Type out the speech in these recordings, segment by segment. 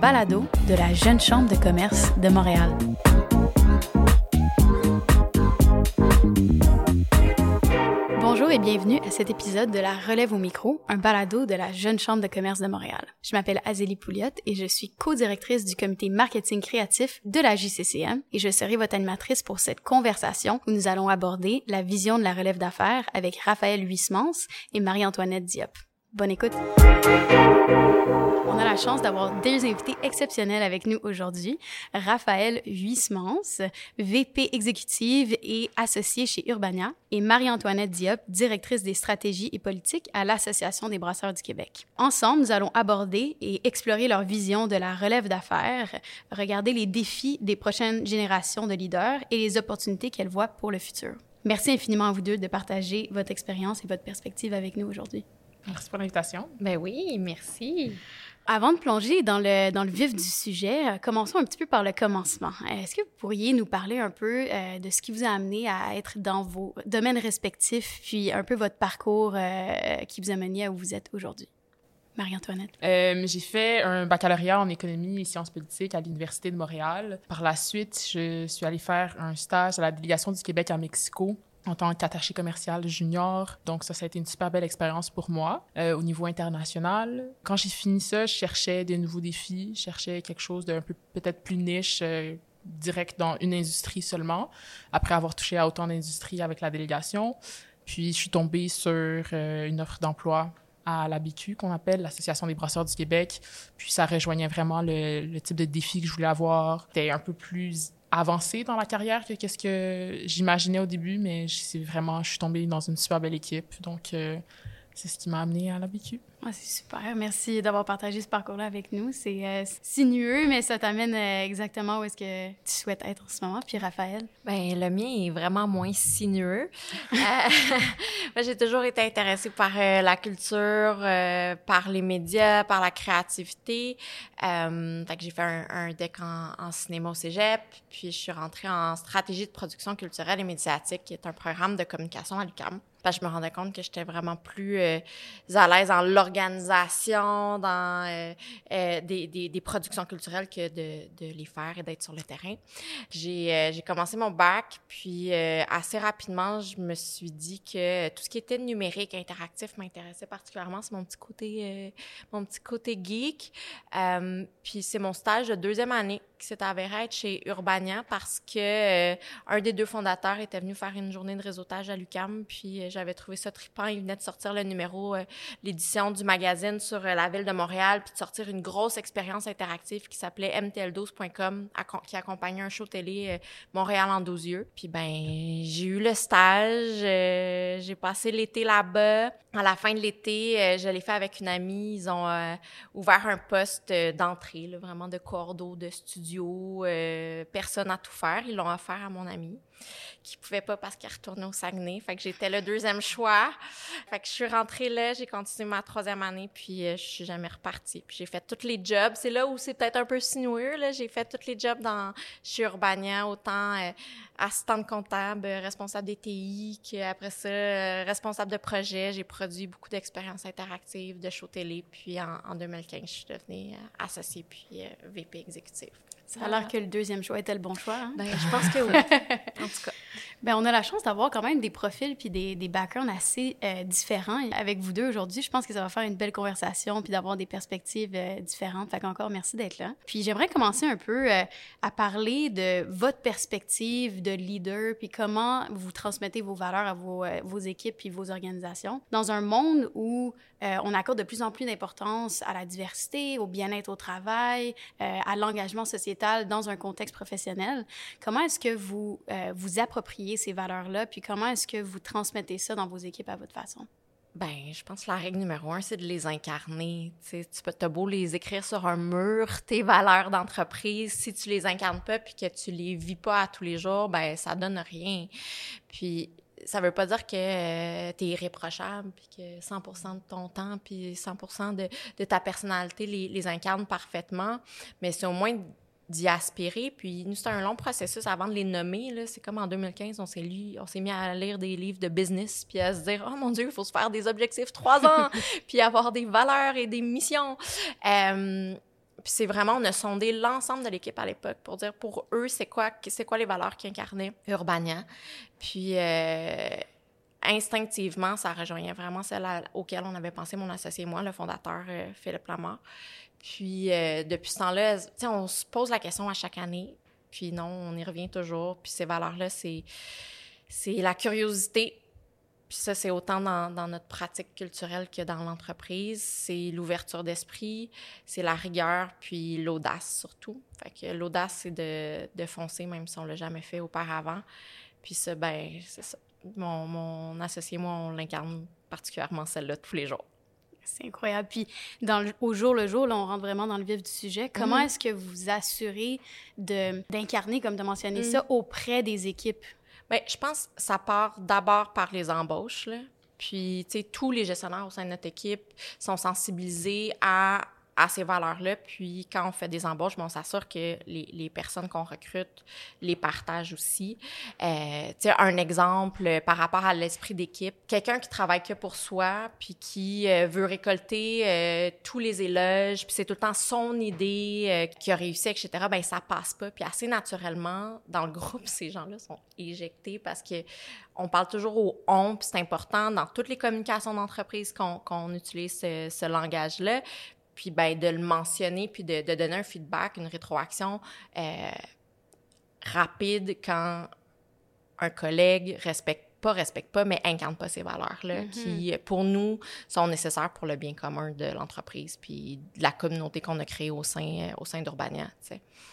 balado de la Jeune Chambre de commerce de Montréal. Bonjour et bienvenue à cet épisode de la Relève au micro, un balado de la Jeune Chambre de commerce de Montréal. Je m'appelle Azélie Pouliot et je suis co-directrice du comité marketing créatif de la JCCM et je serai votre animatrice pour cette conversation où nous allons aborder la vision de la relève d'affaires avec Raphaël Huismans et Marie-Antoinette Diop. Bonne écoute. On a la chance d'avoir deux invités exceptionnels avec nous aujourd'hui. Raphaël Huismans, VP exécutive et associée chez Urbania, et Marie-Antoinette Diop, directrice des stratégies et politiques à l'Association des brasseurs du Québec. Ensemble, nous allons aborder et explorer leur vision de la relève d'affaires, regarder les défis des prochaines générations de leaders et les opportunités qu'elles voient pour le futur. Merci infiniment à vous deux de partager votre expérience et votre perspective avec nous aujourd'hui. Merci pour l'invitation. Ben oui, merci. Avant de plonger dans le, dans le vif du sujet, euh, commençons un petit peu par le commencement. Est-ce que vous pourriez nous parler un peu euh, de ce qui vous a amené à être dans vos domaines respectifs, puis un peu votre parcours euh, qui vous a mené à où vous êtes aujourd'hui? Marie-Antoinette. j'ai fait un baccalauréat en économie et sciences politiques à l'Université de Montréal. Par la suite, je suis allée faire un stage à la délégation du Québec à Mexico en tant qu'attaché commercial junior. Donc ça, ça a été une super belle expérience pour moi euh, au niveau international. Quand j'ai fini ça, je cherchais des nouveaux défis, je cherchais quelque chose d'un peu peut-être plus niche, euh, direct dans une industrie seulement, après avoir touché à autant d'industries avec la délégation. Puis je suis tombée sur euh, une offre d'emploi à l'ABQ, qu'on appelle l'Association des brasseurs du Québec. Puis ça rejoignait vraiment le, le type de défi que je voulais avoir. C'était un peu plus avancé dans la carrière que qu'est-ce que j'imaginais au début, mais c'est vraiment, je suis tombée dans une super belle équipe. Donc, euh, c'est ce qui m'a amené à l'habitude. Ah, c'est super. Merci d'avoir partagé ce parcours-là avec nous. C'est euh, sinueux, mais ça t'amène euh, exactement où est-ce que tu souhaites être en ce moment. Puis Raphaël? Ben le mien est vraiment moins sinueux. Moi, j'ai toujours été intéressée par la culture, par les médias, par la créativité. fait que j'ai fait un, un deck en, en, cinéma au cégep, puis je suis rentrée en stratégie de production culturelle et médiatique, qui est un programme de communication à l'UQAM. Je me rendais compte que j'étais vraiment plus euh, à l'aise dans l'organisation, dans euh, euh, des, productions culturelles que de, les faire et d'être sur le terrain. J'ai, commencé mon bac, puis assez rapidement, je me suis dit que tout ce qui était numérique, interactif m'intéressait particulièrement. C'est mon petit côté geek. puis c'est mon stage de deuxième année qui s'est avéré être chez Urbania parce que un des deux fondateurs était venu faire une journée de réseautage à l'UCAM, puis j'avais trouvé ça trippant. Il venait de sortir le numéro, euh, l'édition du magazine sur euh, la ville de Montréal, puis de sortir une grosse expérience interactive qui s'appelait mtl12.com, qui accompagnait un show télé euh, Montréal en 12 yeux. Puis ben, j'ai eu le stage, j'ai passé l'été là-bas. À la fin de l'été, je l'ai fait avec une amie. Ils ont ouvert un poste d'entrée, vraiment de cordeau, de studio, personne à tout faire. Ils l'ont offert à mon ami qui pouvait pas parce qu'il retournait au Saguenay. Fait que j'étais le deuxième choix. Fait que je suis rentrée là, j'ai continué ma troisième année, puis euh, je suis jamais repartie. Puis j'ai fait tous les jobs. C'est là où c'est peut-être un peu sinueux, là. J'ai fait tous les jobs dans, chez Urbania, autant euh, assistante comptable, responsable des TI, qu'après ça, euh, responsable de projet. J'ai produit beaucoup d'expériences interactives, de show télé. Puis en, en 2015, je suis devenue associée puis VP exécutive. Ça a l'air que le deuxième choix était le bon choix. Hein? Ben, je pense que oui. Tout cas. Ben, on a la chance d'avoir quand même des profils puis des, des backgrounds assez euh, différents avec vous deux aujourd'hui. Je pense que ça va faire une belle conversation puis d'avoir des perspectives euh, différentes. Fait qu'encore merci d'être là. Puis j'aimerais commencer un peu euh, à parler de votre perspective de leader puis comment vous transmettez vos valeurs à vos, vos équipes puis vos organisations dans un monde où on accorde de plus en plus d'importance à la diversité, au bien-être au travail, à l'engagement sociétal dans un contexte professionnel. Comment est-ce que vous vous appropriez ces valeurs-là, puis comment est-ce que vous transmettez ça dans vos équipes à votre façon? Ben, je pense que la règle numéro un, c'est de les incarner. Tu peux, as beau les écrire sur un mur, tes valeurs d'entreprise, si tu les incarnes pas puis que tu les vis pas à tous les jours, ben ça donne rien. Puis ça veut pas dire que euh, tu es irréprochable puis que 100% de ton temps puis 100% de, de ta personnalité les, les incarne parfaitement, mais c'est au moins d'y aspirer. Puis nous, c'est un long processus avant de les nommer. C'est comme en 2015, on s'est, lu, on s'est mis à lire des livres de business, puis à se dire, oh mon Dieu, il faut se faire des objectifs trois ans, puis avoir des valeurs et des missions. Euh, Puis c'est vraiment, on a sondé l'ensemble de l'équipe à l'époque pour dire pour eux, c'est quoi, c'est quoi les valeurs qui incarnaient Urbania. Puis euh, instinctivement, ça rejoignait vraiment celle auquel on avait pensé, mon associé et moi, le fondateur euh, Philippe Lamar. Puis euh, depuis ce temps-là, on se pose la question à chaque année. Puis non, on y revient toujours. Puis ces valeurs-là, c'est, la curiosité. Puis ça, c'est autant dans, notre pratique culturelle que dans l'entreprise. C'est l'ouverture d'esprit, c'est la rigueur, puis l'audace surtout. Fait que l'audace, c'est de, de foncer, même si on l'a jamais fait auparavant. Puis ça, ben, c'est ça mon, mon associé moi, on l'incarne particulièrement celle-là tous les jours. C'est incroyable. Puis, dans au jour le jour, là, on rentre vraiment dans le vif du sujet. Comment mhm. est-ce que vous vous assurez d'incarner, comme tu as mentionné ça, mhm. auprès des équipes? Bien, je pense que ça part d'abord par les embauches. Là. Puis, tu sais, tous les gestionnaires au sein de notre équipe sont sensibilisés à à ces valeurs-là. Puis quand on fait des embauches, on s'assure que les, personnes qu'on recrute les partagent aussi. Euh, un exemple par rapport à l'esprit d'équipe, quelqu'un qui travaille que pour soi, puis qui euh, veut récolter euh, tous les éloges, puis c'est tout le temps son idée euh, qui a réussi, etc. Ben ça passe pas. Puis assez naturellement, dans le groupe, ces gens-là sont éjectés parce que on parle toujours au on, puis c'est important dans toutes les communications d'entreprise qu'on utilise ce langage-là puis ben, de le mentionner, puis de, donner un feedback, une rétroaction euh, rapide quand un collègue respecte pas respecte pas, mais incarne pas ces valeurs-là, mm-hmm. qui, pour nous, sont nécessaires pour le bien commun de l'entreprise puis de la communauté qu'on a créée au sein, au sein d'Urbania.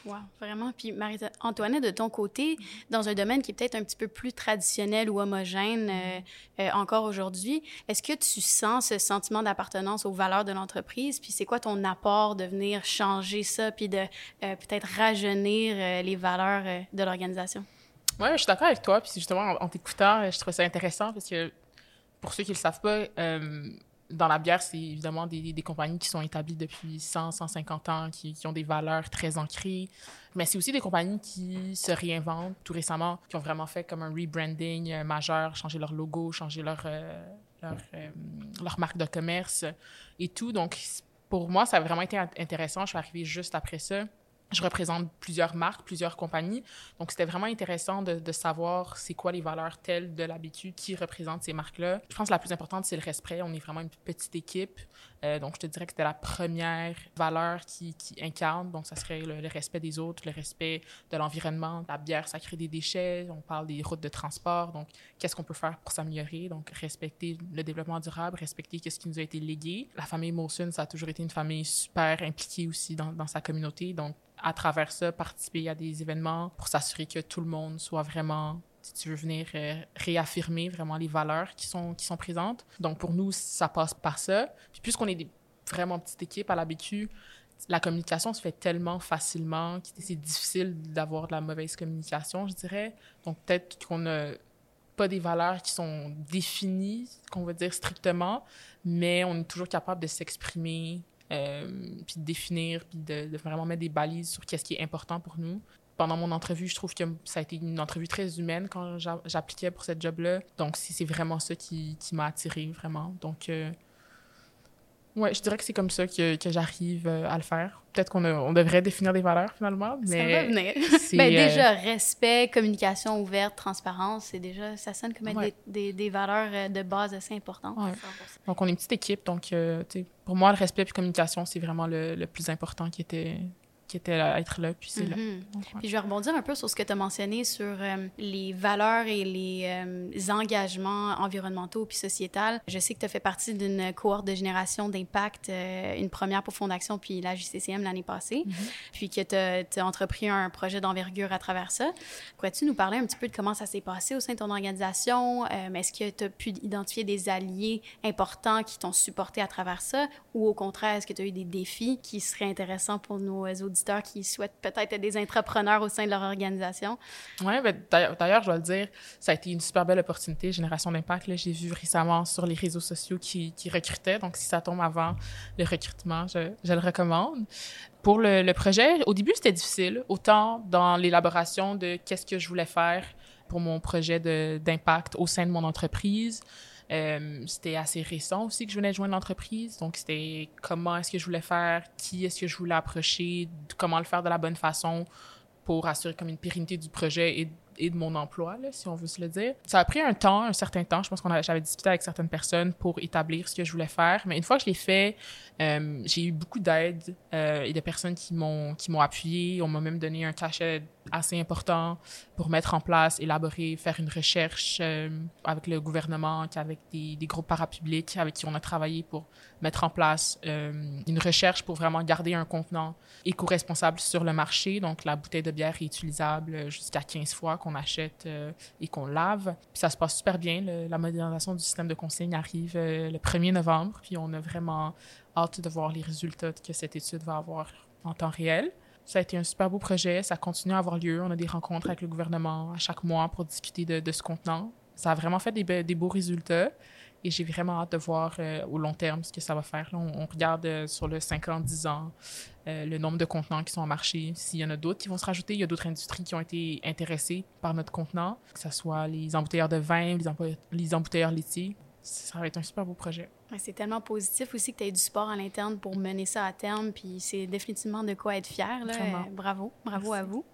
Wow, vraiment. Puis Marie-Antoinette, de ton côté, dans un domaine qui est peut-être un petit peu plus traditionnel ou homogène euh, euh, encore aujourd'hui, est-ce que tu sens ce sentiment d'appartenance aux valeurs de l'entreprise? Puis c'est quoi ton apport de venir changer ça puis de euh, peut-être rajeunir les valeurs de l'organisation? Oui, je suis d'accord avec toi. Puis justement, en, t'écoutant, je trouve ça intéressant parce que pour ceux qui ne le savent pas, euh, dans la bière, c'est évidemment des, compagnies qui sont établies depuis 100, 150 ans, qui, ont des valeurs très ancrées. Mais c'est aussi des compagnies qui se réinventent tout récemment, qui ont vraiment fait comme un rebranding euh, majeur, changé leur logo, changé leur, euh, leur, marque de commerce et tout. Donc, pour moi, ça a vraiment été intéressant. Je suis arrivée juste après ça je représente plusieurs marques, plusieurs compagnies. Donc, c'était vraiment intéressant de, savoir c'est quoi les valeurs telles de l'habitude qui représentent ces marques-là. Je pense que la plus importante, c'est le respect. On est vraiment une petite équipe. Euh, donc, je te dirais que c'était la première valeur qui, incarne. Donc, ça serait le, respect des autres, le respect de l'environnement. La bière, ça crée des déchets. On parle des routes de transport. Donc, qu'est-ce qu'on peut faire pour s'améliorer? Donc, respecter le développement durable, respecter ce qui nous a été légué. La famille Molson, ça a toujours été une famille super impliquée aussi dans sa communauté. Donc, à travers ça, participer à des événements pour s'assurer que tout le monde soit vraiment si tu veux venir euh, réaffirmer vraiment les valeurs qui sont, qui sont présentes. Donc, pour nous, ça passe par ça. Puis, puisqu'on est des vraiment petite équipe à l'habitude, la communication se fait tellement facilement que c'est difficile d'avoir de la mauvaise communication, je dirais. Donc, peut-être qu'on n'a pas des valeurs qui sont définies, qu'on va dire strictement, mais on est toujours capable de s'exprimer euh, puis de définir, puis de, vraiment mettre des balises sur qu'est-ce qui est important pour nous. Pendant mon entrevue, je trouve que ça a été une entrevue très humaine quand j'appliquais pour cette job-là. Donc, c'est vraiment ça qui, qui m'a attirée, vraiment. Donc, euh, Ouais, je dirais que c'est comme ça que, que j'arrive euh, à le faire. Peut-être qu'on on devrait définir des valeurs finalement, mais ça va venir. ben, déjà respect, communication ouverte, transparence, c'est déjà ça sonne comme des, des, valeurs euh, de base assez importantes. Donc on est une petite équipe, donc euh, pour moi le respect et communication c'est vraiment le, le, plus important qui était qui était à être là, puis c'est là. Mhm. Puis je vais rebondir un peu sur ce que tu as mentionné sur euh, les valeurs et les, euh, engagements environnementaux puis sociétals. Je sais que tu as fait partie d'une cohorte de génération d'impact, euh, une première pour Fondation puis la JCCM l'année passée, mhm. puis que tu as, entrepris un projet d'envergure à travers ça. Pourrais-tu nous parler un petit peu de comment ça s'est passé au sein de ton organisation? Est-ce que tu as pu identifier des alliés importants qui t'ont supporté à travers ça? Ou au contraire, est-ce que tu as eu des défis qui seraient intéressants pour nos auditeurs qui souhaitent peut-être être des entrepreneurs au sein de leur organisation. Oui, ben, d'ailleurs, je dois le dire, ça a été une super belle opportunité, Génération d'Impact. J'ai vu récemment sur les réseaux sociaux qui, qui, recrutaient. Donc, si ça tombe avant le recrutement, je, le recommande. Pour le, le projet, au début, c'était difficile, autant dans l'élaboration de qu'est-ce que je voulais faire pour mon projet d'impact au sein de mon entreprise, Euh, c'était assez récent aussi que je venais de joindre l'entreprise. Donc, c'était comment est-ce que je voulais faire, qui est-ce que je voulais approcher, comment le faire de la bonne façon pour assurer comme une pérennité du projet et de mon emploi, si on veut se le dire. Ça a pris un temps, un certain temps. Je pense qu'on j'avais discuté avec certaines personnes pour établir ce que je voulais faire. Mais une fois que je l'ai fait, euh, j'ai eu beaucoup d'aide euh, et de personnes qui m'ont qui m'ont appuyé. On m'a même donné un cachet assez important pour mettre en place, élaborer, faire une recherche euh, avec le gouvernement, avec des, groupes parapublics avec qui on a travaillé pour mettre en place euh, une recherche pour vraiment garder un contenant éco-responsable sur le marché. Donc, la bouteille de bière est utilisable jusqu'à 15 fois qu'on achète euh, et qu'on lave. Puis ça se passe super bien. la modernisation du système de consigne arrive le 1er novembre. Puis on a vraiment hâte de voir les résultats que cette étude va avoir en temps réel. Ça a été un super beau projet. Ça continue à avoir lieu. On a des rencontres avec le gouvernement à chaque mois pour discuter de, ce contenant. Ça a vraiment fait des, beaux résultats. Et j'ai vraiment hâte de voir euh, au long terme ce que ça va faire. on, regarde euh, sur le 5 ans, 10 ans, euh, le nombre de contenants qui sont en marché. S'il y en a d'autres qui vont se rajouter, il y a d'autres industries qui ont été intéressées par notre contenant, que ce soit les embouteilleurs de vin, les, les embouteilleurs laitiers ça va être un super beau projet. c'est tellement positif aussi que tu aies du sport à l'interne pour mener ça à terme, puis c'est définitivement de quoi être fier. Là. bravo, bravo à vous.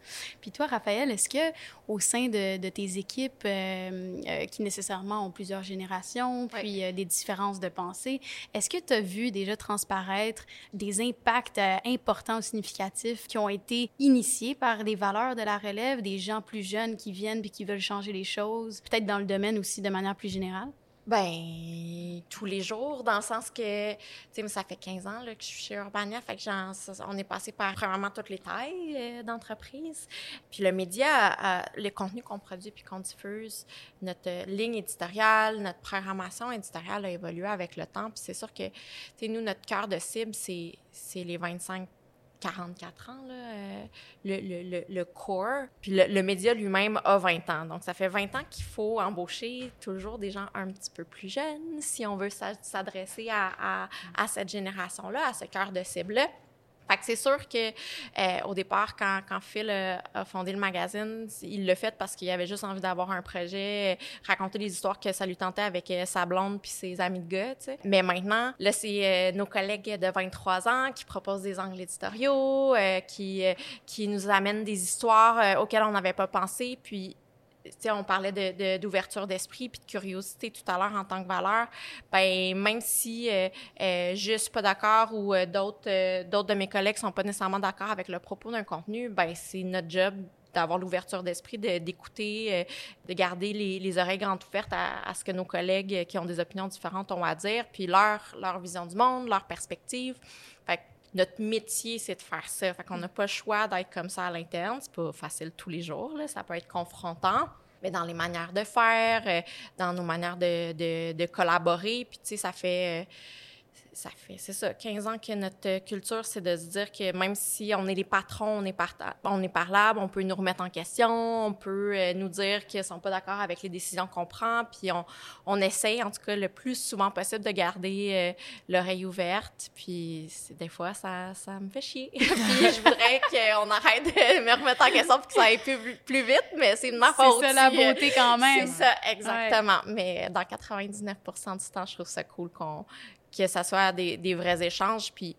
Puis toi, Raphaël, est-ce que au sein de, tes équipes euh, euh, qui nécessairement ont plusieurs générations, puis euh, des différences de pensée, est-ce que tu as vu déjà transparaître des impacts importants ou significatifs qui ont été initiés par des valeurs de la relève, des gens plus jeunes qui viennent puis qui veulent changer les choses, peut-être dans le domaine aussi de manière plus générale? Ben, tous les jours, dans le sens que, tu sais, ça fait 15 ans là, que je suis chez Urbania, fait que on est passé par vraiment toutes les tailles euh, d'entreprise. Puis le média, le contenu qu'on produit puis qu'on diffuse, notre ligne éditoriale, notre programmation éditoriale a évolué avec le temps. Puis c'est sûr que, tu sais, nous, notre cœur de cible, c'est les 25 44 ans, là, euh, le, le, le, core. Puis le, média lui-même a 20 ans. Donc, ça fait 20 ans qu'il faut embaucher toujours des gens un petit peu plus jeunes si on veut s'adresser à, à, à, cette génération-là, à ce cœur de cible-là. Fait que c'est sûr que euh, au départ, quand, Phil euh, a fondé le magazine, il l'a fait parce qu'il avait juste envie d'avoir un projet, euh, raconter les histoires que ça lui tentait avec sa blonde puis ses amis de gars. Mais maintenant, là, c'est nos collègues de 23 ans qui proposent des angles éditoriaux, qui, qui nous amènent des histoires auxquelles on n'avait pas pensé, puis on parlait d'ouverture d'esprit puis de curiosité tout à l'heure en tant que valeur. Ben même si euh, euh, je suis pas d'accord ou euh, d'autres euh, d'autres de mes collègues sont pas nécessairement d'accord avec le propos d'un contenu, ben c'est notre job d'avoir l'ouverture d'esprit, d'écouter, de, garder les, les, oreilles grandes ouvertes à, ce que nos collègues qui ont des opinions différentes ont à dire, puis leur, leur vision du monde, leur perspective. Fait notre métier, c'est de faire ça. Fait qu'on n'a pas le choix d'être comme ça à l'interne. C'est pas facile tous les jours. Ça peut être confrontant. Mais dans les manières de faire, euh, dans nos manières de, de, de collaborer, puis tu sais, ça fait... Euh, ça fait, c'est ça, 15 ans que notre culture, c'est de se dire que même si on est les patrons, on est, par, on est parlable, on peut nous remettre en question, on peut euh, nous dire qu'ils sont pas d'accord avec les décisions qu'on prend, puis on, on essaye, en tout cas, le plus souvent possible de garder euh, l'oreille ouverte, puis des fois, ça, ça me fait chier. puis je voudrais qu'on arrête de me remettre en question pour que ça aille plus, plus vite, mais c'est ma faute. C'est ça la beauté quand même. C'est ça, exactement. Mais dans 99% du temps, je trouve ça cool qu'on que ça soit des, vrais échanges. Puis,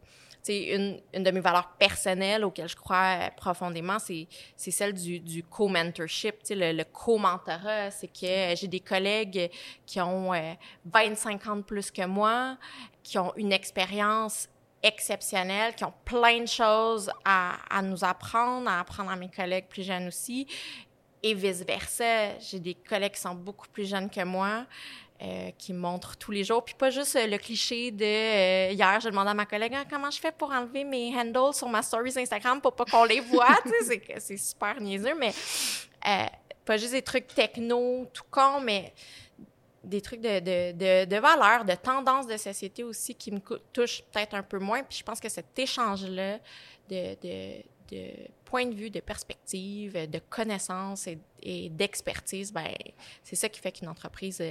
une, une de mes valeurs personnelles auxquelles je crois profondément, c'est, celle du, du co-mentorship, le, le co-mentorat. C'est que j'ai des collègues qui ont 25 euh, ans de plus que moi, qui ont une expérience exceptionnelle, qui ont plein de choses à, à nous apprendre, à apprendre à mes collègues plus jeunes aussi, et vice-versa. J'ai des collègues qui sont beaucoup plus jeunes que moi, euh, qui montre tous les jours. Puis pas juste euh, le cliché de euh, hier, je demandais à ma collègue ah, comment je fais pour enlever mes handles sur ma stories Instagram pour pas qu'on les voit? c'est, super niaiseux, mais pas juste des trucs techno, tout con, mais des trucs de valeur, de tendance de société aussi qui me touchent peut-être un peu moins. Puis je pense que cet échange-là de, de, de point de vue, de perspective, de connaissances et, et d'expertise, ben, c'est ça qui fait qu'une entreprise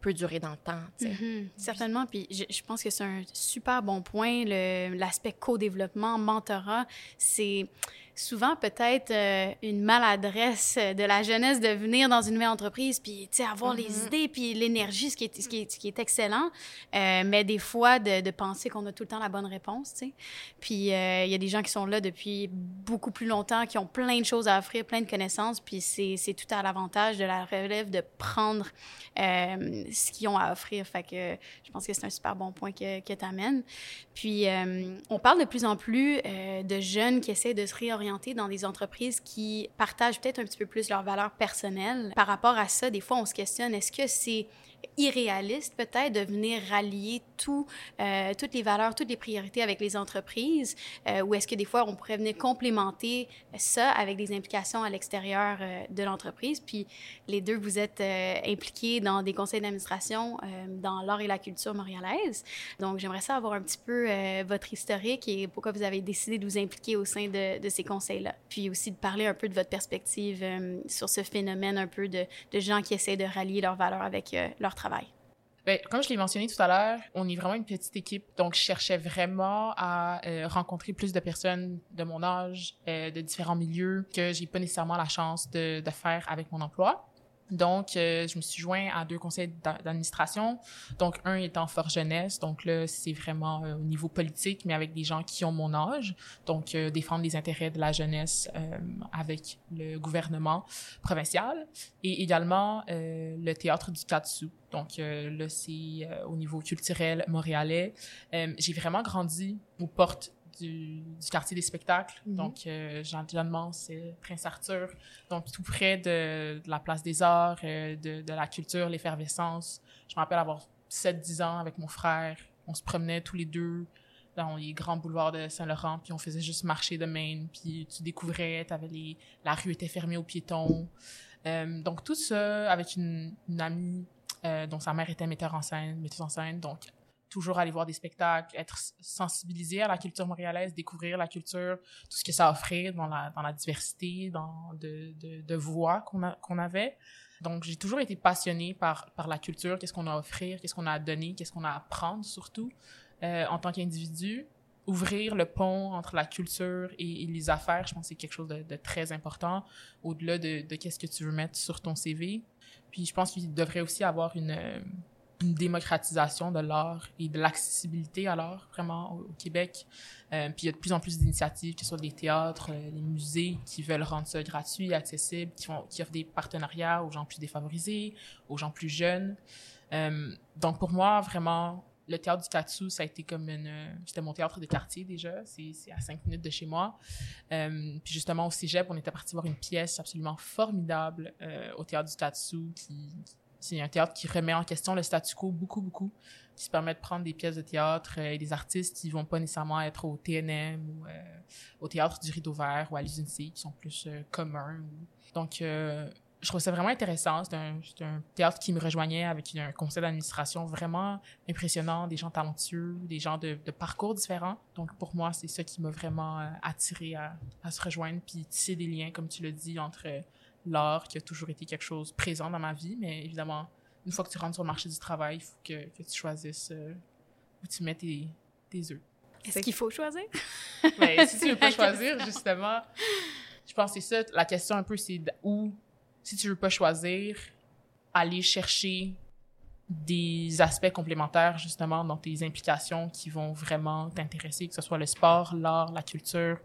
peut durer dans le temps. Mm-hmm. certainement. Puis je, je, pense que c'est un super bon point. L'aspect co-développement, mentorat, c'est souvent peut-être euh, une maladresse de la jeunesse de venir dans une nouvelle entreprise, puis avoir les Mm-hmm. idées, puis l'énergie, ce, qui est, ce, qui est, ce qui est excellent, euh, mais des fois de, de, penser qu'on a tout le temps la bonne réponse. Puis euh, il y a des gens qui sont là depuis beaucoup plus longtemps, qui ont plein de choses à offrir, plein de connaissances, puis c'est tout à l'avantage de la relève de prendre ce qu'ils ont à offrir. Fait que je pense que c'est un super bon point que, que tu amènes. Puis on parle de plus en plus de jeunes qui essaient de se réorienter dans des entreprises qui partagent peut-être un petit peu plus leurs valeurs personnelles. Par rapport à ça, des fois, on se questionne, est-ce que c'est irréaliste peut-être de venir rallier tout, euh, toutes les valeurs, toutes les priorités avec les entreprises, euh, ou est-ce que des fois on pourrait venir complémenter ça avec des implications à l'extérieur euh, de l'entreprise? Puis les deux, vous êtes impliqués dans des conseils d'administration dans l'art et la culture montréalaise. Donc j'aimerais ça avoir un petit peu votre historique et pourquoi vous avez décidé de vous impliquer au sein de, de ces conseils-là. Puis aussi de parler un peu de votre perspective sur ce phénomène un peu de, de gens qui essaient de rallier leurs valeurs avec euh, travail. Bien, comme je l'ai mentionné tout à l'heure, on est vraiment une petite équipe, donc je cherchais vraiment à euh, rencontrer plus de personnes de mon âge, euh, de différents milieux, que j'ai pas nécessairement la chance de faire avec mon emploi. Donc, euh, je me suis joint à deux conseils d'administration. Donc, un étant Fort Jeunesse. Donc là, c'est vraiment euh, au niveau politique, mais avec des gens qui ont mon âge. Donc, euh, défendre les intérêts de la jeunesse euh, avec le gouvernement provincial. Et également, euh, le théâtre du Katsu. Donc là, c'est au niveau culturel montréalais. J'ai vraiment grandi aux portes du, du quartier des spectacles. Mhm. Donc, euh, Jean Jeannemont, c'est Prince Arthur. Donc, tout près de, de la place des arts, euh, de, de la culture, l'effervescence. Je me rappelle avoir 7-10 ans avec mon frère. On se promenait tous les deux dans les grands boulevards de Saint-Laurent, puis on faisait juste marcher de Maine, puis tu découvrais, t'avais les, la rue était fermée aux piétons. Euh, donc, tout ça avec une, une amie euh, dont sa mère était metteur en scène, metteuse en scène, donc toujours aller voir des spectacles, être sensibilisé à la culture montréalaise, découvrir la culture, tout ce que ça offrait dans la, dans la diversité dans de, de, de voix qu'on qu'on avait. Donc, j'ai toujours été passionnée par, par la culture, qu'est-ce qu'on a à offrir, qu'est-ce qu'on a à donner, qu'est-ce qu'on a à apprendre surtout euh, en tant qu'individu. Ouvrir le pont entre la culture et, les affaires, je pense que c'est quelque chose de, de très important, au-delà de, de qu'est-ce que tu veux mettre sur ton CV. Puis je pense qu'il devrait aussi avoir une, une démocratisation de l'art et de l'accessibilité à l'art, vraiment, au, Québec. Euh, puis il y a de plus en plus d'initiatives, que ce soit des théâtres, euh, les musées, qui veulent rendre ça gratuit, accessible, qui, font, qui offrent des partenariats aux gens plus défavorisés, aux gens plus jeunes. Euh, donc pour moi, vraiment, le théâtre du Katsu, ça a été comme une... C'était mon théâtre de quartier déjà, c'est à cinq minutes de chez moi. Euh, puis justement, au cégep, on était parti voir une pièce absolument formidable au théâtre du Katsu qui, c'est un théâtre qui remet en question le statu quo beaucoup, beaucoup, qui se permet de prendre des pièces de théâtre euh, et des artistes qui vont pas nécessairement être au TNM ou euh, au théâtre du Rideau Vert ou à l'usine qui sont plus euh, communs. Donc, je trouve ça vraiment intéressant. C'est un, un, théâtre qui me rejoignait avec un conseil d'administration vraiment impressionnant, des gens talentueux, des gens de, parcours différents. Donc, pour moi, c'est ça qui m'a vraiment attiré à, à, se rejoindre, puis tisser des liens, comme tu l'as dit, entre l'art, qui a toujours été quelque chose présent dans ma vie, mais évidemment, une fois que tu rentres sur le marché du travail, il faut que, que tu choisisses euh, où tu mets tes, tes œufs. Est-ce qu'il faut choisir? ben, si tu veux pas choisir, justement, je pense que c'est ça. La question un peu, c'est où, si tu veux pas choisir, aller chercher des aspects complémentaires, justement, dans tes implications qui vont vraiment t'intéresser, que ce soit le sport, l'art, la culture,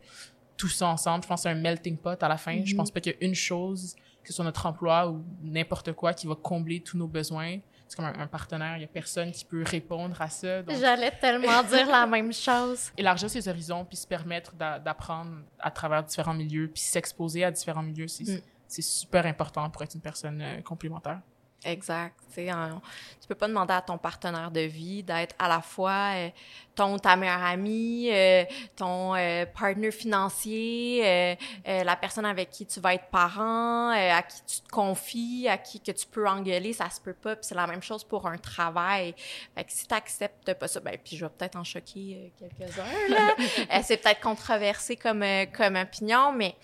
tout ça ensemble. Je pense que c'est un melting pot à la fin. Mm -hmm. Je pense pas qu'il y a une chose, que ce soit notre emploi ou n'importe quoi, qui va combler tous nos besoins. C'est comme un, un, partenaire, il y a personne qui peut répondre à ça. J'allais tellement dire la même chose. Élargir ses horizons, puis se permettre d'apprendre à travers différents milieux, puis s'exposer à différents milieux, c'est mm. super important pour être une personne euh, complémentaire. Exact. Tu tu peux pas demander à ton partenaire de vie d'être à la fois euh, ton ta meilleure amie, euh, ton euh, partner financier, euh, la personne avec qui tu vas être parent, à qui tu te confies, à qui que tu peux engueuler, ça se peut pas. Puis c'est la même chose pour un travail. Fait que si tu acceptes pas ça, ben puis je vais peut-être en choquer quelques-uns c'est peut-être controversé comme comme opinion, mais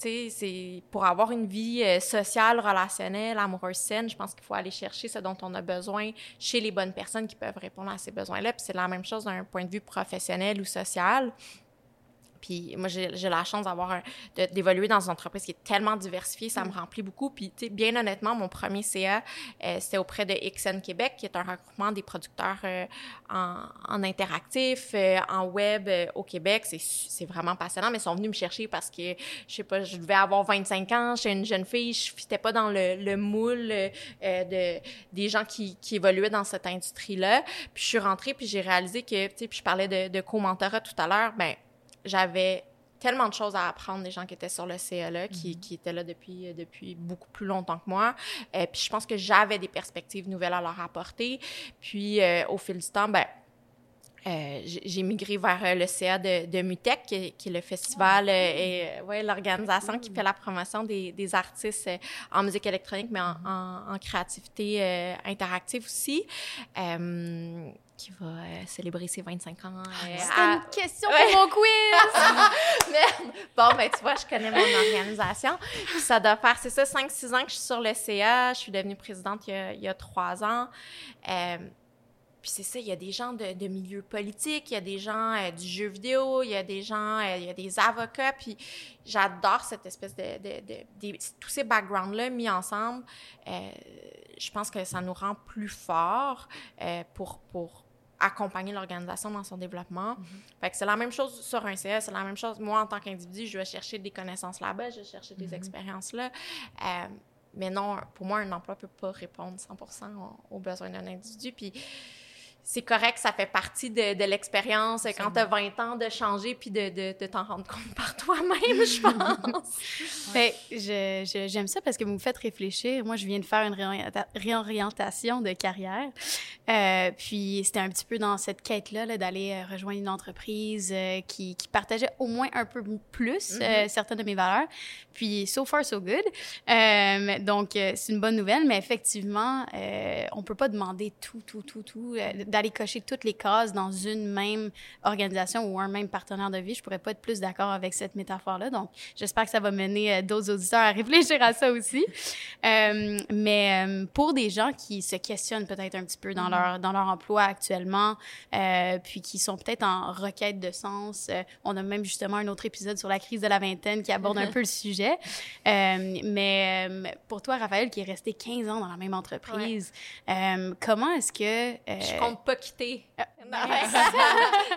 c'est pour avoir une vie euh, sociale, relationnelle, amoureuse saine, je pense qu'il faut aller chercher ce dont on a besoin chez les bonnes personnes qui peuvent répondre à ces besoins-là. Puis c'est la même chose d'un point de vue professionnel ou social. Puis moi, j'ai la chance d'avoir d'évoluer dans une entreprise qui est tellement diversifiée, ça me mm. remplit beaucoup. Puis, tu sais, bien honnêtement, mon premier CA, euh, c'était auprès de XN Québec, qui est un regroupement des producteurs euh, en, en, interactif, euh, en web au Québec. C'est vraiment passionnant, mais ils sont venus me chercher parce que, je sais pas, je devais avoir 25 ans, j'étais une jeune fille, je fitais pas dans le, le moule de, des gens qui, qui évoluaient dans cette industrie-là. Puis je suis rentrée, puis j'ai réalisé que, tu sais, puis je parlais de, de co-mentorat tout à l'heure, ben j'avais tellement de choses à apprendre des gens qui étaient sur le CLE, qui, mhm. qui étaient là depuis, euh, depuis beaucoup plus longtemps que moi. euh, puis je pense que j'avais des perspectives nouvelles à leur apporter. Puis euh, au fil du temps, ben, j'ai migré vers le CA de, de MUTEC, qui, est le festival et ouais, l'organisation qui fait la promotion des, des artistes en musique électronique, mais en, en, en créativité interactive aussi qui va euh, célébrer ses 25 ans. Ah, euh, C'était une question pour mon quiz! Merde! Bon, ben tu vois, je connais mon organisation. ça doit faire, c'est ça, 5-6 ans que je suis sur le CA. Je suis devenue présidente il y a, trois ans. Euh, puis c'est ça, il y a des gens de, de milieu politique, il y a des gens du jeu vidéo, il y a des gens, il y a des avocats, puis j'adore cette espèce de, de, tous ces backgrounds-là mis ensemble. je pense que ça nous rend plus forts pour, pour accompagner l'organisation dans son développement. Mhm. Fait que c'est la même chose sur un CS, c'est la même chose. Moi, en tant qu'individu, je vais chercher des connaissances là-bas, je vais chercher des mhm. expériences là. Euh, mais non, pour moi, un emploi peut pas répondre 100% aux, aux besoins d'un individu. Puis c'est correct, ça fait partie de, de l'expérience quand tu as 20 ans de changer puis de, de, de t'en rendre compte par toi-même, je pense. Ben, j'aime ça parce que vous me faites réfléchir. Moi, je viens de faire une réorientation de carrière. Euh, puis c'était un petit peu dans cette quête-là -là, d'aller euh, rejoindre une entreprise euh, qui, qui, partageait au moins un peu plus mm-hmm. certaines de mes valeurs. Puis so far, so good. donc, c'est une bonne nouvelle, mais effectivement, on peut pas demander tout, tout, tout, tout d'aller cocher toutes les cases dans une même organisation ou un même partenaire de vie. Je pourrais pas être plus d'accord avec cette métaphore-là. Donc, j'espère que ça va mener euh, d'autres auditeurs à réfléchir à ça aussi. Euh, mais euh, pour des gens qui se questionnent peut-être un petit peu dans, mm-hmm. leur, dans leur emploi actuellement, euh, puis qui sont peut-être en requête de sens, on a même justement un autre épisode sur la crise de la vingtaine qui aborde un peu le sujet. mais pour toi, Raphaël, qui est resté 15 ans dans la même entreprise, comment est-ce que... Je pas quitter. Ah,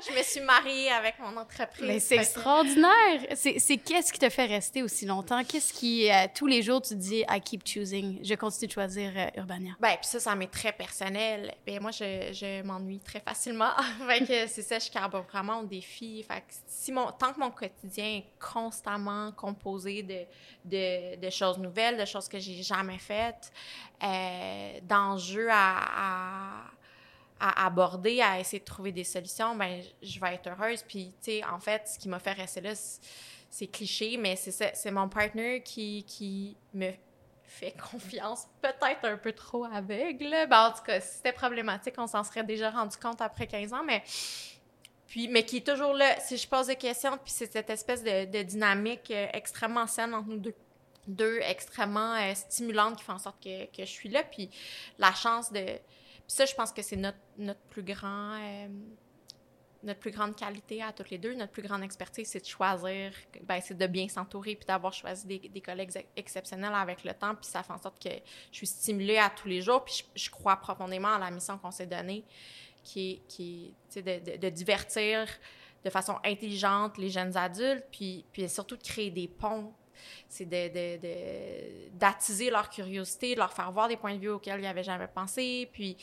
je me suis mariée avec mon entreprise. Mais c'est extraordinaire. C'est qu'est-ce qui te fait rester aussi longtemps? Qu'est-ce qui, euh, tous les jours, tu te dis, I keep choosing, je continue de choisir euh, Urbania? Ben, puis ça, ça m'est très personnel. Ben, moi, je, je m'ennuie très facilement. fait c'est ça, je carbure vraiment au défi. Fait si mon, tant que mon quotidien est constamment composé de, de, de choses nouvelles, de choses que j'ai jamais faites, euh, d'enjeux à à aborder, à essayer de trouver des solutions, ben je vais être heureuse. Puis, tu sais, en fait, ce qui m'a fait rester là, c'est cliché, mais c'est mon partner qui, qui me fait confiance, peut-être un peu trop aveugle. Ben, en tout cas, si c'était problématique, on s'en serait déjà rendu compte après 15 ans, mais puis, mais qui est toujours là. Si je pose des questions, puis c'est cette espèce de, dynamique euh, extrêmement saine entre nous deux, deux extrêmement euh, stimulante qui fait en sorte que, que je suis là. Puis la chance de puis ça, je pense que c'est notre, notre plus grand... Euh, notre plus grande qualité à toutes les deux, notre plus grande expertise, c'est de choisir, ben, c'est de bien s'entourer puis d'avoir choisi des, des, collègues exceptionnels avec le temps. Puis ça fait en sorte que je suis stimulée à tous les jours. Puis je, crois profondément à la mission qu'on s'est donnée, qui est, qui de, de, de, divertir de façon intelligente les jeunes adultes, puis, puis surtout de créer des ponts c'est d'attiser de, de, leur curiosité, de leur faire voir des points de vue auxquels ils n'avaient jamais pensé. Puis,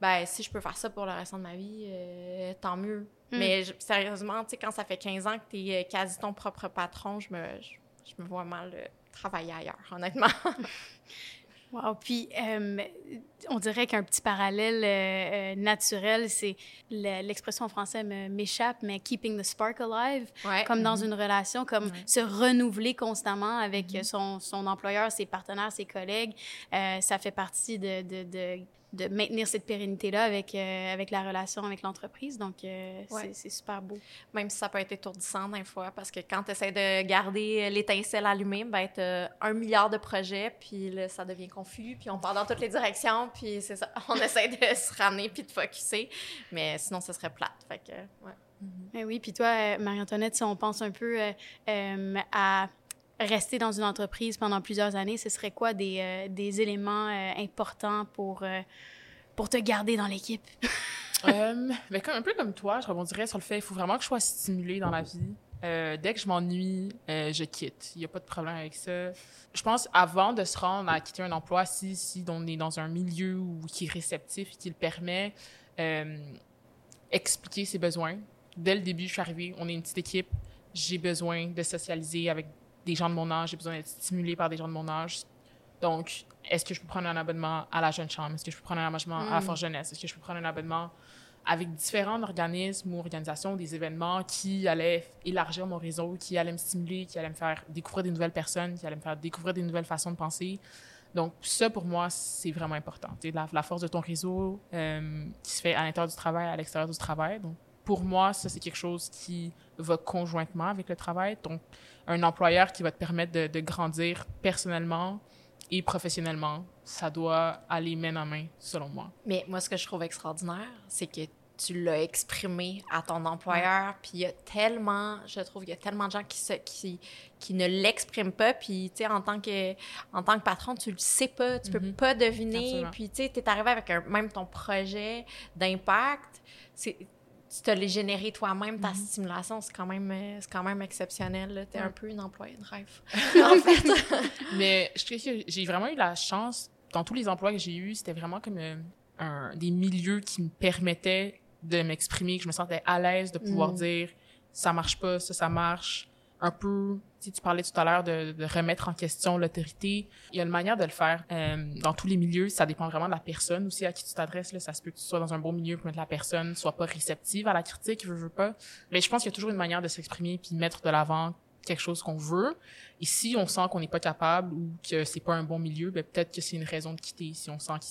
ben, si je peux faire ça pour le restant de ma vie, euh, tant mieux. Hmm. Mais sérieusement, tu sais, quand ça fait 15 ans que tu es euh, quasi ton propre patron, je me, je, me vois mal euh, travailler ailleurs, honnêtement. Wow. Puis, euh, on dirait qu'un petit parallèle euh, euh, naturel, c'est l'expression en français m'échappe, mais keeping the spark alive, comme dans mm-hmm. une relation, comme se renouveler constamment avec mm-hmm. son, son, employeur, ses partenaires, ses collègues. ça fait partie de, de, de de maintenir cette pérennité-là avec, euh, avec la relation avec l'entreprise. Donc, euh, c'est super beau. Même si ça peut être étourdissant des fois, parce que quand tu essaies de garder l'étincelle allumée, ben, tu un milliard de projets, puis là, ça devient confus, puis on part dans toutes les directions, puis c'est ça. On essaie de se ramener puis de focusser, mais sinon, ce serait plate. Fait que, ouais. Mm-hmm. oui, puis toi, Marie-Antoinette, si on pense un peu à rester dans une entreprise pendant plusieurs années, ce serait quoi des, des éléments importants pour, pour te garder dans l'équipe? euh, ben, un peu comme toi, je rebondirais sur le fait qu'il faut vraiment que je sois stimulée dans la vie. Euh, dès que je m'ennuie, euh, je quitte. Il n'y a pas de problème avec ça. Je pense avant de se rendre à quitter un emploi, si, si on est dans un milieu où, qui est réceptif et qui le permet, euh, expliquer ses besoins. Dès le début, je suis arrivée, on est une petite équipe, j'ai besoin de socialiser avec des gens de mon âge, j'ai besoin d'être stimulée par des gens de mon âge. Donc, est-ce que je peux prendre un abonnement à la Jeune Chambre? Est-ce que je peux prendre un abonnement à la mm. Force Jeunesse? Est-ce que je peux prendre un abonnement avec différents organismes ou organisations, des événements qui allaient élargir mon réseau, qui allaient me stimuler, qui allaient me faire découvrir des nouvelles personnes, qui allaient me faire découvrir des nouvelles façons de penser? Donc, ça, pour moi, c'est vraiment important. La, la force de ton réseau euh, qui se fait à l'intérieur du travail, à l'extérieur du travail. Donc, pour moi, ça, c'est quelque chose qui va conjointement avec le travail. Donc, un employeur qui va te permettre de, de grandir personnellement, et professionnellement, ça doit aller main en main, selon moi. Mais moi, ce que je trouve extraordinaire, c'est que tu l'as exprimé à ton employeur, puis il y a tellement, je trouve, il y a tellement de gens qui, se, qui, qui ne l'expriment pas, puis tu sais, en, tant que, en tant que patron, tu le sais pas, tu peux mhm. pas deviner, puis tu sais, tu es arrivé avec un, même ton projet d'impact, c'est tu te l'es généré toi-même, ta mhm. stimulation, c'est quand même, euh, c'est quand même exceptionnel. Tu es un peu une employée de rêve, en fait. Mais je trouve que j'ai vraiment eu la chance, dans tous les emplois que j'ai eus, c'était vraiment comme euh, un, des milieux qui me permettaient de m'exprimer, que je me sentais à l'aise de pouvoir mm. dire ça marche pas, ça, ça marche un peu, tu, tu parlais tout à l'heure de, de, remettre en question l'autorité. Il y a une manière de le faire euh, dans tous les milieux. Ça dépend vraiment de la personne aussi à qui tu t'adresses. Là. Ça se peut que tu sois dans un bon milieu pour que la personne soit pas réceptive à la critique, je veux pas. Mais je pense qu'il y a toujours une manière de s'exprimer puis de mettre de l'avant quelque chose qu'on veut. Et si on sent qu'on n'est pas capable ou que c'est pas un bon milieu, ben peut-être que c'est une raison de quitter. Si on sent que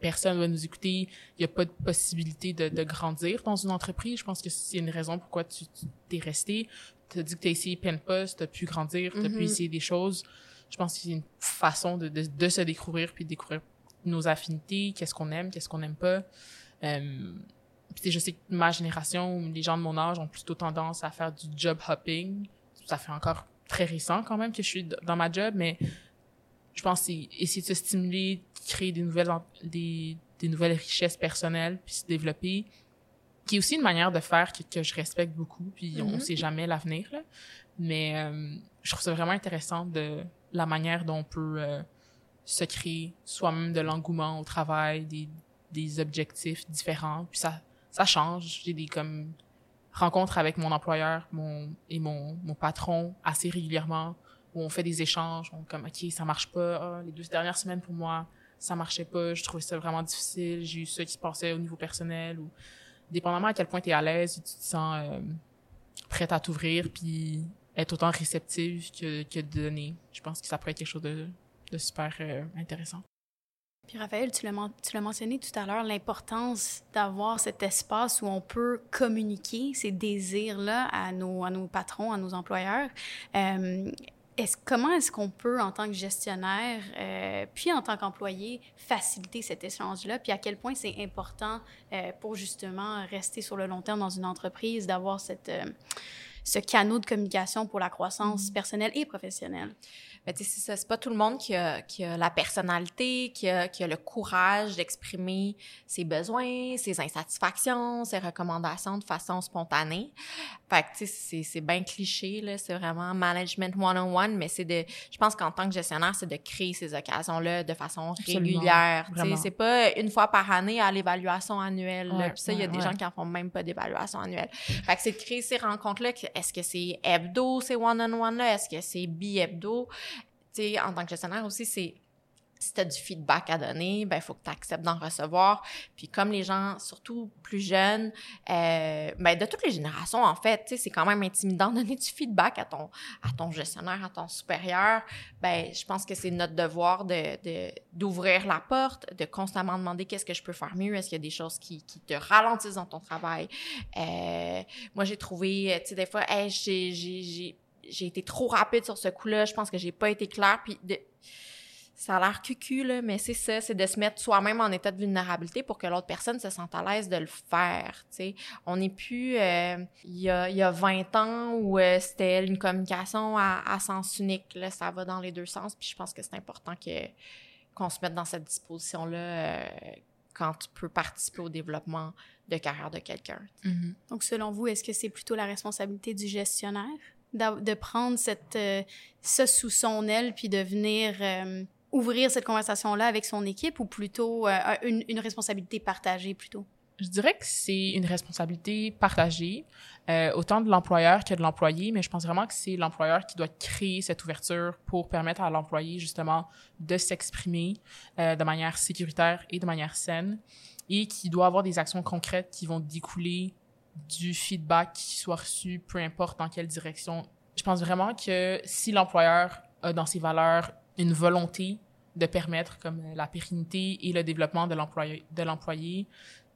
personne va nous écouter, il n'y a pas de possibilité de, de, grandir dans une entreprise. Je pense que c'est une raison pourquoi tu t'es resté t'as dit que t'as essayé plein de postes, t'as pu grandir, t'as pu mm-hmm. essayer des choses. Je pense que c'est une façon de, de, de, se découvrir puis de découvrir nos affinités, qu'est-ce qu'on aime, qu'est-ce qu'on n'aime pas. Euh, puis je sais que ma génération, les gens de mon âge ont plutôt tendance à faire du job hopping. Ça fait encore très récent quand même que je suis dans ma job, mais je pense que essayer de se stimuler, créer des nouvelles des, des nouvelles richesses personnelles, puis se développer qui est aussi une manière de faire que, que je respecte beaucoup, puis on mm-hmm. sait jamais l'avenir. Mais euh, je trouve ça vraiment intéressant de la manière dont on peut euh, se créer soi-même de l'engouement au travail, des, des objectifs différents. Puis ça, ça change. J'ai des comme rencontres avec mon employeur mon, et mon, mon patron assez régulièrement où on fait des échanges. On comme, OK, ça marche pas. Ah, les deux dernières semaines pour moi, ça marchait pas. Je trouvais ça vraiment difficile. J'ai eu ça qui se passait au niveau personnel ou dépendamment à quel point tu es à l'aise, tu te sens euh, prête à t'ouvrir, puis être autant réceptive que, que de donner. Je pense que ça pourrait être quelque chose de, super euh, intéressant. Puis Raphaël, tu l'as mentionné tout à l'heure, l'importance d'avoir cet espace où on peut communiquer ces désirs-là à nos, à nos patrons, à nos employeurs. Euh, comment est-ce qu'on peut, en tant que gestionnaire, euh, puis en tant qu'employé, faciliter cet échange-là, puis à quel point c'est important euh, pour justement rester sur le long terme dans une entreprise, d'avoir cette, euh, ce canot de communication pour la croissance mm-hmm. personnelle et professionnelle? Mais tu sais, c'est pas tout le monde qui a, qui a la personnalité, qui a, qui a le courage d'exprimer ses besoins, ses insatisfactions, ses recommandations de façon spontanée. Fait que, tu sais, c'est bien cliché, là. C'est vraiment management one-on-one, mais c'est de, je pense qu'en tant que gestionnaire, c'est de créer ces occasions-là de façon régulière. Tu sais, c'est pas une fois par année à l'évaluation annuelle. Puis ça, il y a des gens qui en font même pas d'évaluation annuelle. Fait que c'est de créer ces rencontres-là. Est-ce que c'est hebdo, ces one-on-one-là? Est-ce que c'est bi-hebdo? En tant que gestionnaire aussi, c'est si tu as du feedback à donner, ben il faut que tu acceptes d'en recevoir. Puis comme les gens, surtout plus jeunes, euh, ben de toutes les générations en fait, c'est quand même intimidant de donner du feedback à ton à ton gestionnaire, à ton supérieur. Ben je pense que c'est notre devoir de d'ouvrir la porte, de constamment demander qu'est-ce que je peux faire mieux, est-ce qu'il y a des choses qui, te ralentissent dans ton travail? Euh, moi j'ai trouvé, tu sais des fois, hey, j'ai j'ai été trop rapide sur ce coup-là. Je pense que j'ai pas été claire. Puis ça a l'air cucu, là, mais c'est ça, c'est de se mettre soi-même en état de vulnérabilité pour que l'autre personne se sente à l'aise de le faire, tu sais. On n'est plus, euh, il y, a, y a 20 ans où euh, c'était une communication à, à, sens unique, là, ça va dans les deux sens, puis je pense que c'est important que qu'on se mette dans cette disposition-là euh, quand tu peux participer au développement de carrière de quelqu'un. Mm-hmm. Donc, selon vous, est-ce que c'est plutôt la responsabilité du gestionnaire? De prendre cette, ça sous son aile puis de venir ouvrir cette conversation-là avec son équipe ou plutôt euh, une, une, responsabilité partagée plutôt? Je dirais que c'est une responsabilité partagée, euh, autant de l'employeur que de l'employé, mais je pense vraiment que c'est l'employeur qui doit créer cette ouverture pour permettre à l'employé justement de s'exprimer euh, de manière sécuritaire et de manière saine et qui doit avoir des actions concrètes qui vont découler du feedback qui soit reçu, peu importe dans quelle direction. Je pense vraiment que si l'employeur a dans ses valeurs une volonté de permettre comme la pérennité et le développement de l'employé,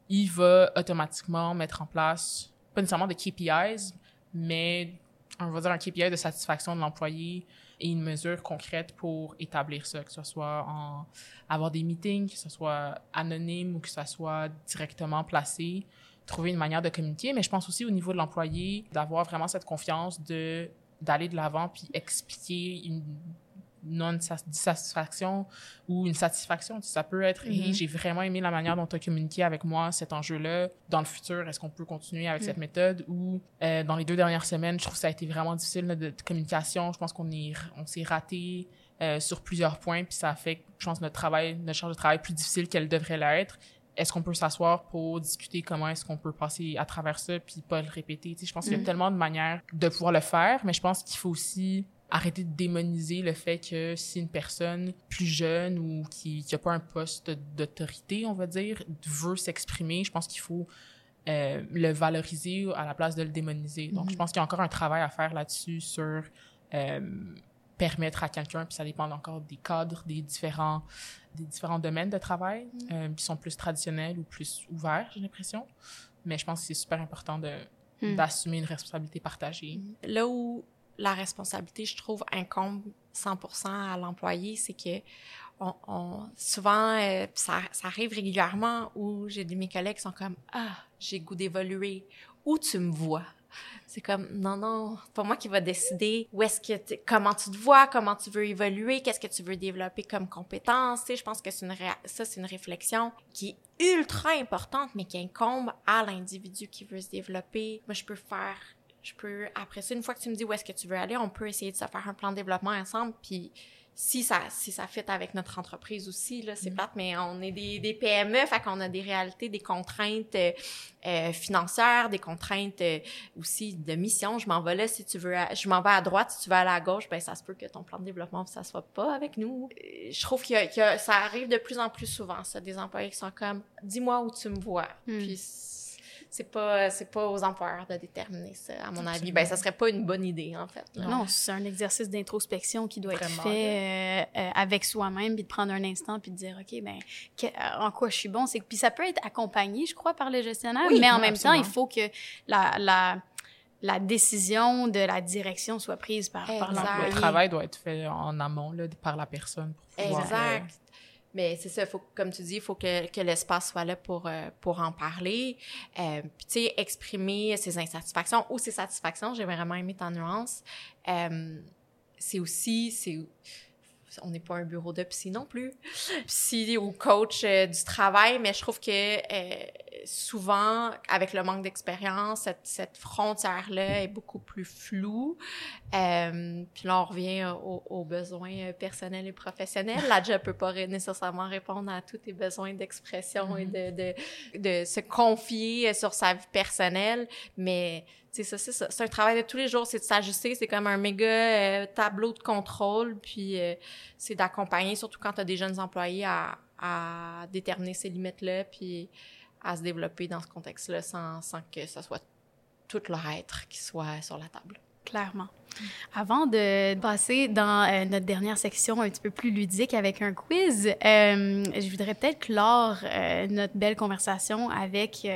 il va automatiquement mettre en place, pas nécessairement de KPIs, mais on va dire un KPI de satisfaction de l'employé et une mesure concrète pour établir ça, que ce soit en avoir des meetings, que ce soit anonyme ou que ce soit directement placé, trouver une manière de communiquer. Mais je pense aussi au niveau de l'employé d'avoir vraiment cette confiance de d'aller de l'avant puis expliquer une non-satisfaction ou une satisfaction. Ça peut être, mm-hmm. j'ai vraiment aimé la manière dont tu as communiqué avec moi cet enjeu-là. Dans le futur, est-ce qu'on peut continuer avec cette mm. méthode? Ou euh, dans les deux dernières semaines, je trouve que ça a été vraiment difficile de, communication. Je pense qu'on on s'est raté euh, sur plusieurs points, puis ça a fait, je pense, notre travail, notre charge de travail plus difficile qu'elle devrait l'être. Est-ce qu'on peut s'asseoir pour discuter comment est-ce qu'on peut passer à travers ça, puis pas le répéter? je pense qu'il y a mm. tellement de manières de pouvoir le faire, mais je pense qu'il faut aussi arrêter de démoniser le fait que si une personne plus jeune ou qui n'a pas un poste d'autorité, on va dire, veut s'exprimer, je pense qu'il faut euh, le valoriser à la place de le démoniser. Donc, je mhm. pense qu'il y a encore un travail à faire là-dessus sur euh, permettre à quelqu'un, puis ça dépend encore des cadres, des différents, des différents domaines de travail mhm. euh, qui sont plus traditionnels ou plus ouverts, j'ai l'impression. Mais je pense que c'est super important de mhm. d'assumer une responsabilité partagée. Là où la responsabilité, je trouve, incombe 100% à l'employé, c'est que on, souvent, euh, ça, ça, arrive régulièrement où j'ai des mes collègues qui sont comme ah j'ai goût d'évoluer où tu me vois. C'est comme non non, pas moi qui va décider où est-ce que comment tu te vois, comment tu veux évoluer, qu'est-ce que tu veux développer comme compétence. Je pense que c'est une ça c'est une réflexion qui est ultra importante mais qui incombe à l'individu qui veut se développer. Moi je peux faire je peux, après ça, une fois que tu me dis où est-ce que tu veux aller, on peut essayer de se faire un plan de développement ensemble. Puis si ça, si ça fit avec notre entreprise aussi, là, c'est mm. plate, mais on est des, des PME, fait qu'on a des réalités, des contraintes euh, euh financières, des contraintes euh, aussi de mission. Je m'en vais là si tu veux, je m'en vais à droite, si tu veux aller à gauche, ben ça se peut que ton plan de développement ça soit pas avec nous. Euh, je trouve que, que ça arrive de plus en plus souvent, ça, des employés qui sont comme, dis-moi où tu me vois. Mm. Puis c'est pas c'est pas aux employeurs de déterminer ça à mon avis. Ben ça serait pas une bonne idée en fait non, c'est un exercice d'introspection qui doit être fait euh, euh, avec soi-même puis de prendre un instant puis de dire ok ben en quoi je suis bon? C'est puis ça peut être accompagné je crois par le gestionnaire mais en même temps il faut que la, la la décision de la direction soit prise par, par l'employé. Le travail doit être fait en amont là, par la personne pour pouvoir... Exact. Mais c'est ça, faut, comme tu dis, il faut que, que l'espace soit là pour, euh, pour en parler. Euh, puis, tu sais, exprimer ses insatisfactions ou ses satisfactions. J'ai vraiment aimé ta nuance. Euh, c'est aussi, c'est on n'est pas un bureau de psy non plus, psy ou coach euh, du travail, mais je trouve que euh, souvent, avec le manque d'expérience, cette, cette frontière-là est beaucoup plus floue. Euh, puis là, on revient aux, besoins personnels et professionnels. La job peut pas nécessairement répondre à tous tes besoins d'expression et mm-hmm. de, de, de se confier sur sa vie personnelle, mais c'est ça, c'est ça. C'est un travail de tous les jours, c'est de s'ajuster, c'est comme un méga euh, tableau de contrôle, puis euh, c'est d'accompagner, surtout quand tu as des jeunes employés, à, à déterminer ces limites-là, puis à se développer dans ce contexte-là sans, sans que ce soit tout leur être qui soit sur la table. Clairement. Avant de passer dans euh, notre dernière section un petit peu plus ludique avec un quiz, euh, je voudrais peut-être clore euh, notre belle conversation avec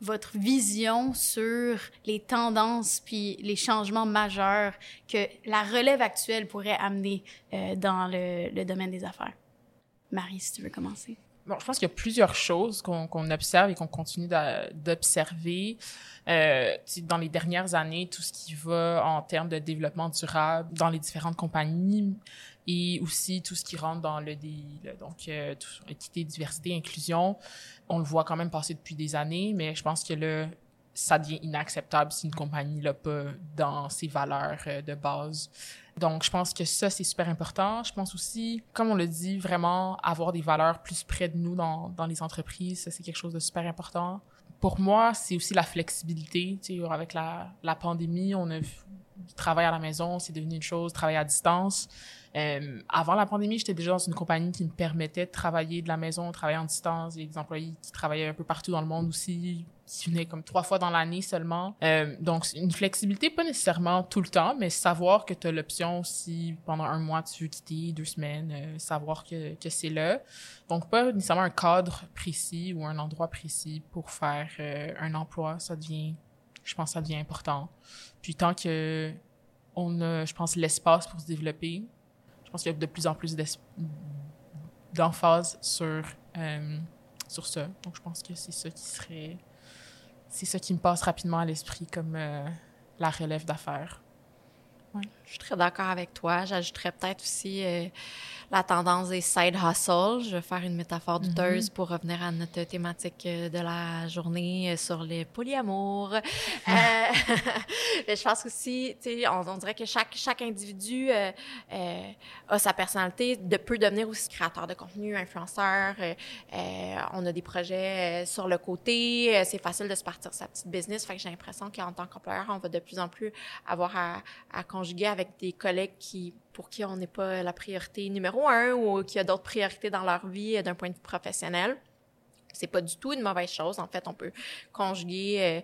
votre vision sur les tendances puis les changements majeurs que la relève actuelle pourrait amener dans le, domaine des affaires. Marie, si tu veux commencer. Bon, je pense qu'il y a plusieurs choses qu'on observe et qu'on continue d'observer. Euh, dans les dernières années, tout ce qui va en termes de développement durable dans les différentes compagnies et aussi tout ce qui rentre dans le DI, donc euh, équité, diversité, inclusion, on le voit quand même passer depuis des années, mais je pense que là, ça devient inacceptable si une compagnie l'a pas dans ses valeurs euh, de base. Donc, je pense que ça, c'est super important. Je pense aussi, comme on le dit, vraiment avoir des valeurs plus près de nous dans, dans les entreprises, ça, c'est quelque chose de super important. Pour moi, c'est aussi la flexibilité. Tu sais, avec la, la pandémie, on a travail à la maison, c'est devenu une chose, travailler à distance. Euh, avant la pandémie, j'étais déjà dans une compagnie qui me permettait de travailler de la maison, travailler en distance. Il y a des employés qui travaillaient un peu partout dans le monde aussi, qui venaient comme trois fois dans l'année seulement. Euh, donc, une flexibilité, pas nécessairement tout le temps, mais savoir que tu as l'option si pendant un mois tu veux quitter, deux semaines, euh, savoir que, que c'est là. Donc, pas nécessairement un cadre précis ou un endroit précis pour faire euh, un emploi. Ça devient, je pense, ça devient important. Puis tant que on a, je pense, l'espace pour se développer, pense qu'il y a de plus en plus d'emphase sur, sur ça. Donc, je pense que c'est ça qui serait. C'est ça qui me passe rapidement à l'esprit comme euh, la relève d'affaires. Je suis très d'accord avec toi. J'ajouterais peut-être aussi euh, la tendance des side hustles. Je vais faire une métaphore mm-hmm. douteuse pour revenir à notre thématique euh, de la journée euh, sur les polyamours. je pense aussi, tu sais, on, dirait que chaque, chaque individu a sa personnalité, de, peut devenir aussi créateur de contenu, influenceur. on a des projets sur le côté. C'est facile de se partir sa petite business. Fait que j'ai l'impression qu'en tant qu'employeur, on va de plus en plus avoir à, à conjuguer avec des collègues qui, pour qui on n'est pas la priorité numéro un ou qui a d'autres priorités dans leur vie euh, d'un point de vue professionnel. C'est pas du tout une mauvaise chose. En fait, on peut conjuguer, euh,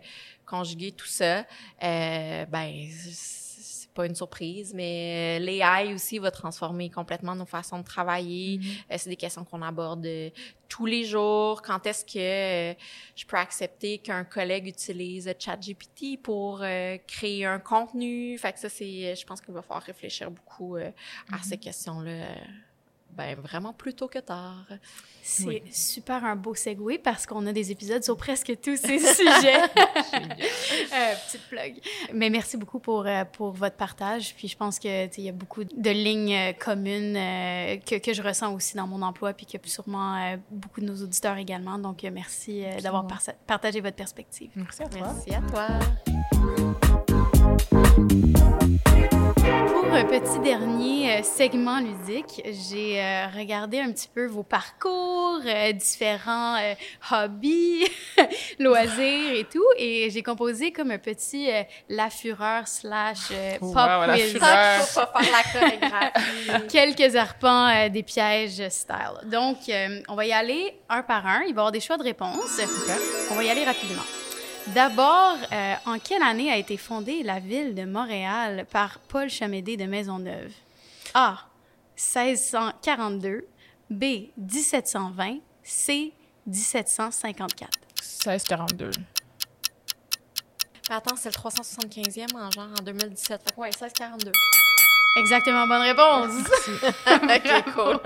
conjuguer tout ça. Euh, ben, pas une surprise, mais euh, l'AI aussi va transformer complètement nos façons de travailler. Mm-hmm. Euh, c'est des questions qu'on aborde euh, tous les jours. Quand est-ce que je peux accepter qu'un collègue utilise ChatGPT pour créer un contenu? Fait que ça, c'est, je pense qu'il va falloir réfléchir beaucoup à mm-hmm. ces questions-là ben, vraiment plus tôt que tard. C'est super un beau segue parce qu'on a des épisodes sur presque tous ces sujets. euh, petite plug. Mais merci beaucoup pour, euh, pour votre partage. Puis je pense qu'il y a beaucoup de lignes euh, communes euh, que, que, je ressens aussi dans mon emploi, puis que sûrement beaucoup de nos auditeurs également. Donc merci d'avoir partagé votre perspective. Merci à toi. Merci à toi. Pour un petit dernier euh, segment ludique, j'ai euh, regardé un petit peu vos parcours, euh, différents hobbies, loisirs et tout, et j'ai composé comme un petit La Fureur slash pop quiz. Quelques arpents des pièges style. Donc, on va y aller un par un. Il va y avoir des choix de réponses. On va y aller rapidement. D'abord, euh, en quelle année a été fondée la ville de Montréal par Paul Chamédé de Maisonneuve? A. 1642. B. 1720. C. 1754. 1642. attends, c'est le 375e en genre en 2017. Fait que ouais, 1642. Exactement, bonne réponse. ok, cool.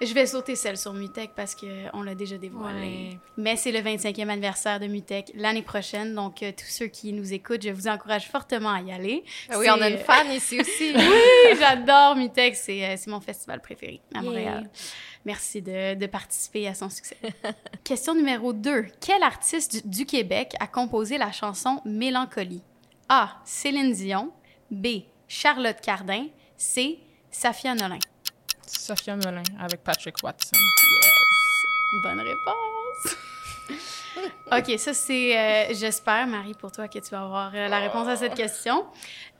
Je vais sauter celle sur Mutech parce qu'on l'a déjà dévoilé. Mais c'est le 25e anniversaire de Mutech l'année prochaine. Donc, euh, tous ceux qui nous écoutent, je vous encourage fortement à y aller. Ah oui, on a une fan ici aussi. oui, j'adore Mutech. Euh, c'est mon festival préféré à Montréal. Merci de, de, participer à son succès. Question numéro 2. Quel artiste du, du Québec a composé la chanson Mélancolie? A. Céline Dion. B. Charlotte Cardin. C. Safia Nolin. Safia Nolin avec Patrick Watson. Yes. Bonne réponse. OK, ça c'est, euh, j'espère, Marie, pour toi que tu vas avoir euh, la réponse à cette question.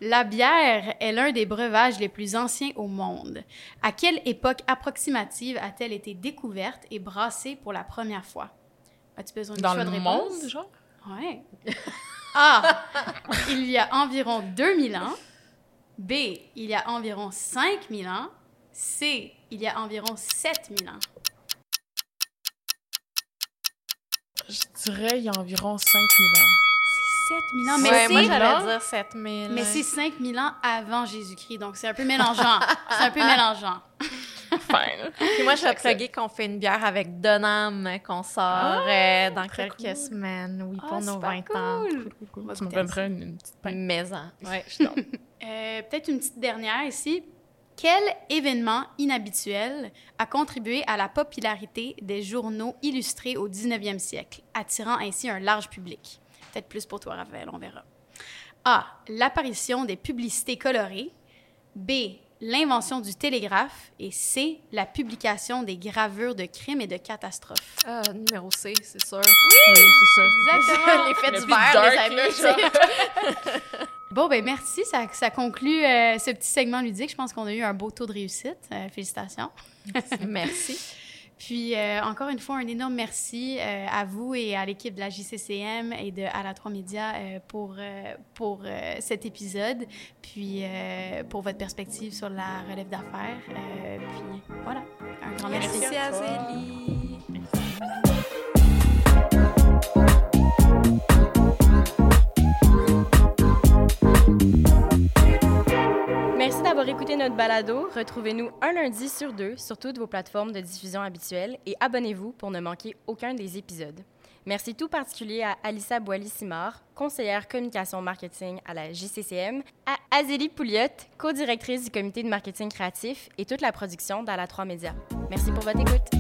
La bière est l'un des breuvages les plus anciens au monde. À quelle époque approximative a-t-elle été découverte et brassée pour la première fois? As-tu besoin de Dans choix le de réponse? monde, genre? Ouais. A. Il y a environ 2000 ans. B. Il y a environ 5000 ans. C. Il y a environ 7000 ans. Je dirais il y a environ 5000 ans. 7000 ans, mais ouais, c'est... moi j'allais dire 7000. Mais c'est 5000 ans avant Jésus-Christ, donc c'est un peu mélangeant. c'est un peu mélangeant. Fin. Puis moi, je vais plugger qu'on fait une bière avec Donham qu'on sort Ah, euh, dans quelques cool. semaines, oui, Ah, pour nos super 20 ans. cool. On va Tu me une, une petite pinte. Maison. Ouais, je suis. Euh, Peut-être une petite dernière ici. Quel événement inhabituel a contribué à la popularité des journaux illustrés au 19e siècle, attirant ainsi un large public? Peut-être plus pour toi, Raphaël, on verra. A. L'apparition des publicités colorées. B. L'invention du télégraphe. Et C. La publication des gravures de crimes et de catastrophes. Ah, numéro C, c'est sûr. Oui, c'est ça. Exactement. Les faits Le divers, plus dark, les amis. là, genre. Bon, ben merci. Ça, ça conclut euh, ce petit segment ludique. Je pense qu'on a eu un beau taux de réussite. Euh, félicitations. Merci. Puis, euh, encore une fois, un énorme merci euh, à vous et à l'équipe de la JCCM et de À la 3 Média euh, pour, euh, pour euh, cet épisode, puis euh, pour votre perspective sur la relève d'affaires. Euh, puis, voilà. Un grand merci. Merci, à. Merci pour écouter notre balado. Retrouvez-nous un lundi sur deux sur toutes vos plateformes de diffusion habituelles et abonnez-vous pour ne manquer aucun des épisodes. Merci tout particulier à Alissa Boilly-Simard, conseillère communication marketing à la JCCM, à Azélie Pouliot, co-directrice du comité de marketing créatif et toute la production d'Ala 3 Média. Merci pour votre écoute.